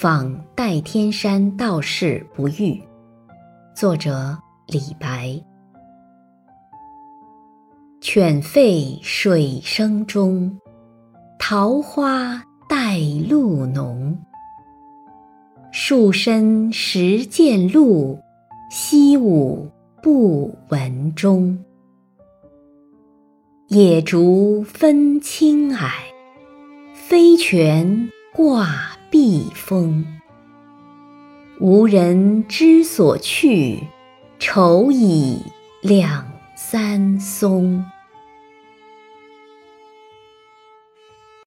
访代天山道士不遇，作者李白。犬吠水声中，桃花带露浓。树深时见鹿，溪午不闻钟。野竹分青矮，飞泉挂避风。无人知所去，愁倚两三松。